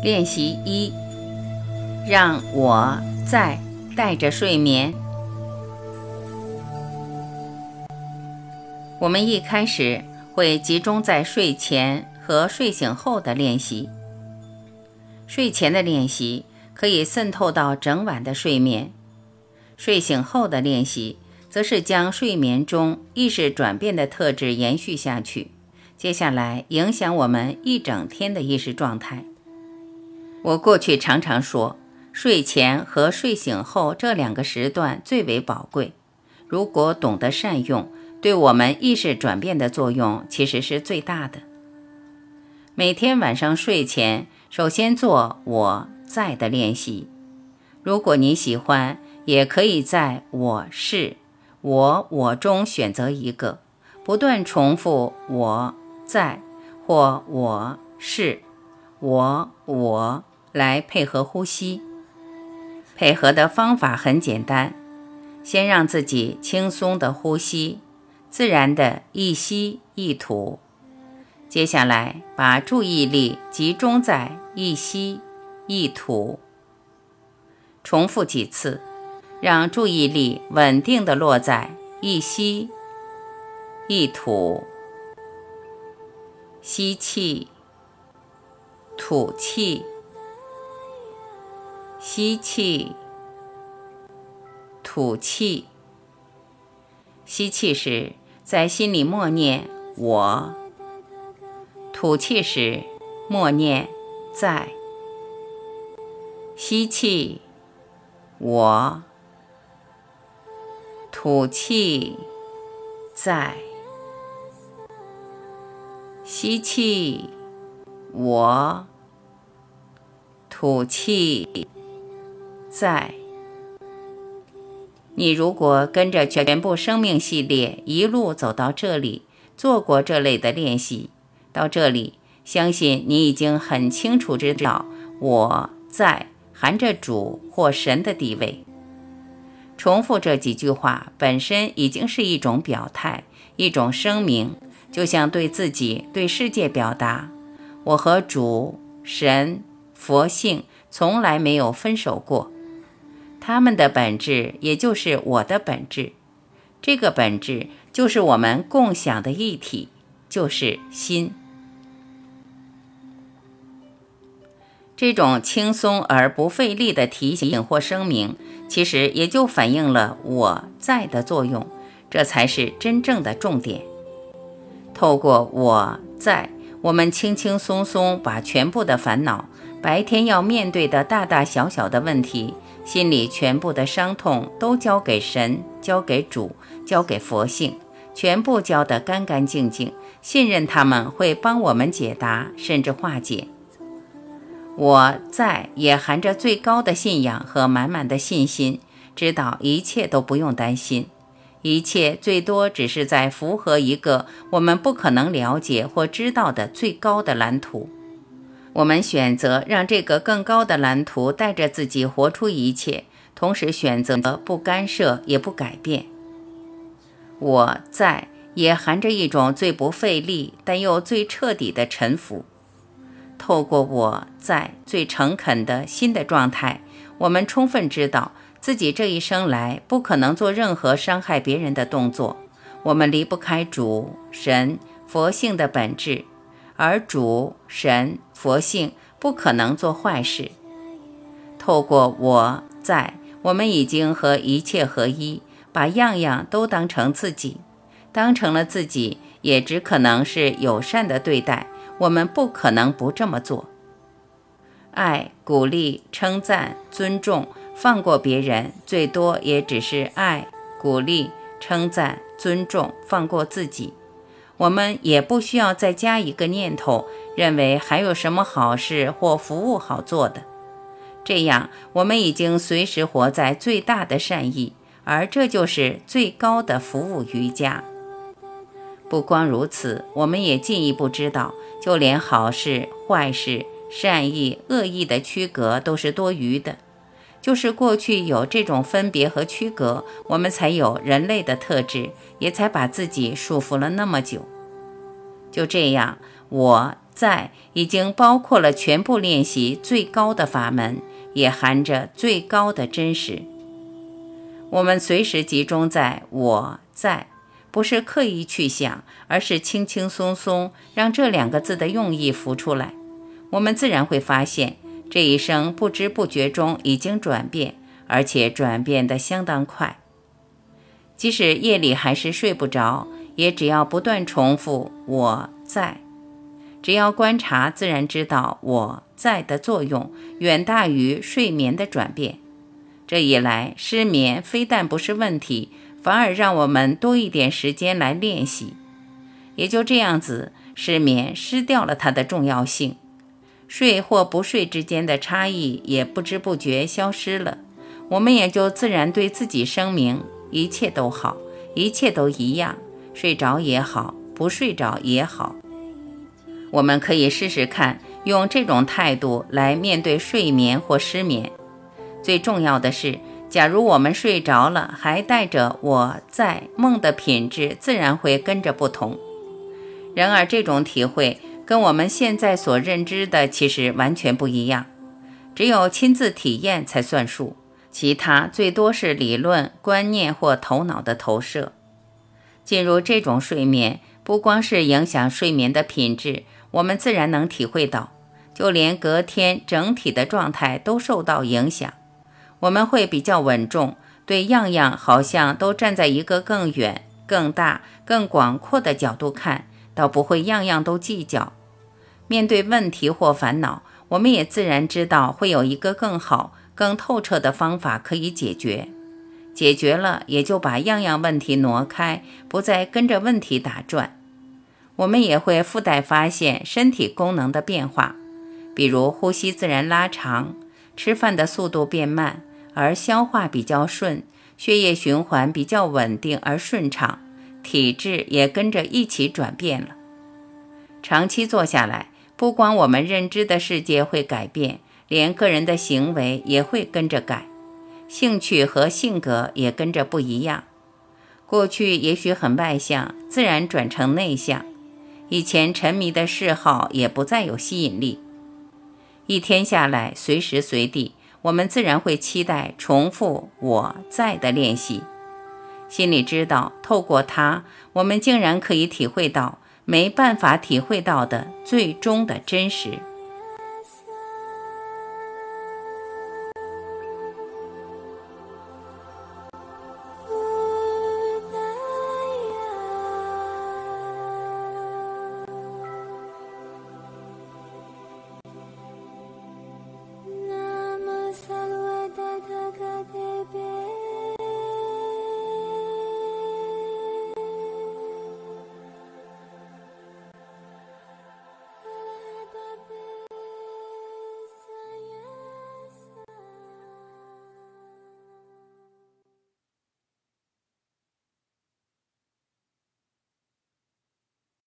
练习一，让我在带着睡眠。我们一开始会集中在睡前和睡醒后的练习。睡前的练习可以渗透到整晚的睡眠，睡醒后的练习则是将睡眠中意识转变的特质延续下去。接下来影响我们一整天的意识状态。我过去常常说，睡前和睡醒后这两个时段最为宝贵。如果懂得善用，对我们意识转变的作用其实是最大的。每天晚上睡前，首先做“我在”的练习。如果你喜欢，也可以在“我是”“我我”中选择一个，不断重复“我”。在或我是我我来配合呼吸，配合的方法很简单，先让自己轻松的呼吸，自然的一吸一吐。接下来把注意力集中在一吸一吐，重复几次，让注意力稳定的落在一吸一吐。吸气，吐气，吸气，吐气。吸气时在心里默念“我”，吐气时默念“在”。吸气，我；吐气，在。吸气，我；吐气，在。你如果跟着全部生命系列一路走到这里，做过这类的练习，到这里，相信你已经很清楚知道我在含着主或神的地位。重复这几句话本身已经是一种表态，一种声明。就像对自己、对世界表达：“我和主、神、佛性从来没有分手过，他们的本质也就是我的本质。这个本质就是我们共享的一体，就是心。”这种轻松而不费力的提醒或声明，其实也就反映了我在的作用，这才是真正的重点。透过我在，我们轻轻松松把全部的烦恼、白天要面对的大大小小的问题、心里全部的伤痛，都交给神，交给主，交给佛性，全部交得干干净净，信任他们会帮我们解答，甚至化解。我在也含着最高的信仰和满满的信心，知道一切都不用担心。一切最多只是在符合一个我们不可能了解或知道的最高的蓝图。我们选择让这个更高的蓝图带着自己活出一切，同时选择不干涉也不改变。我在也含着一种最不费力但又最彻底的臣服。透过我在最诚恳的新的状态，我们充分知道。自己这一生来不可能做任何伤害别人的动作，我们离不开主神佛性的本质，而主神佛性不可能做坏事。透过我在，我们已经和一切合一，把样样都当成自己，当成了自己，也只可能是友善的对待。我们不可能不这么做。爱、鼓励、称赞、尊重。放过别人，最多也只是爱、鼓励、称赞、尊重；放过自己，我们也不需要再加一个念头，认为还有什么好事或服务好做的。这样，我们已经随时活在最大的善意，而这就是最高的服务瑜伽。不光如此，我们也进一步知道，就连好事、坏事、善意、恶意的区隔都是多余的。就是过去有这种分别和区隔，我们才有人类的特质，也才把自己束缚了那么久。就这样，我在已经包括了全部练习最高的法门，也含着最高的真实。我们随时集中在我在，不是刻意去想，而是轻轻松松让这两个字的用意浮出来，我们自然会发现，这一生不知不觉中已经转变，而且转变得相当快。即使夜里还是睡不着，也只要不断重复我在。只要观察，自然知道我在的作用远大于睡眠的转变。这一来，失眠非但不是问题，反而让我们多一点时间来练习。也就这样子，失眠失掉了它的重要性，睡或不睡之间的差异也不知不觉消失了。我们也就自然对自己声明：一切都好，一切都一样，睡着也好，不睡着也好。我们可以试试看，用这种态度来面对睡眠或失眠。最重要的是，假如我们睡着了，还带着我在梦的品质，自然会跟着不同。然而，这种体会跟我们现在所认知的其实完全不一样。只有亲自体验才算数，其他最多是理论、观念或头脑的投射。进入这种睡眠，不光是影响睡眠的品质。我们自然能体会到，就连隔天整体的状态都受到影响。我们会比较稳重，对样样好像都站在一个更远、更大、更广阔的角度看，倒不会样样都计较。面对问题或烦恼，我们也自然知道会有一个更好、更透彻的方法可以解决。解决了，也就把样样问题挪开，不再跟着问题打转。我们也会附带发现身体功能的变化，比如呼吸自然拉长，吃饭的速度变慢，而消化比较顺，血液循环比较稳定而顺畅，体质也跟着一起转变了。长期做下来，不光我们认知的世界会改变，连个人的行为也会跟着改，兴趣和性格也跟着不一样。过去也许很外向，自然转成内向。以前沉迷的嗜好也不再有吸引力。一天下来，随时随地，我们自然会期待重复“我在”的练习。心里知道，透过它，我们竟然可以体会到没办法体会到的最终的真实。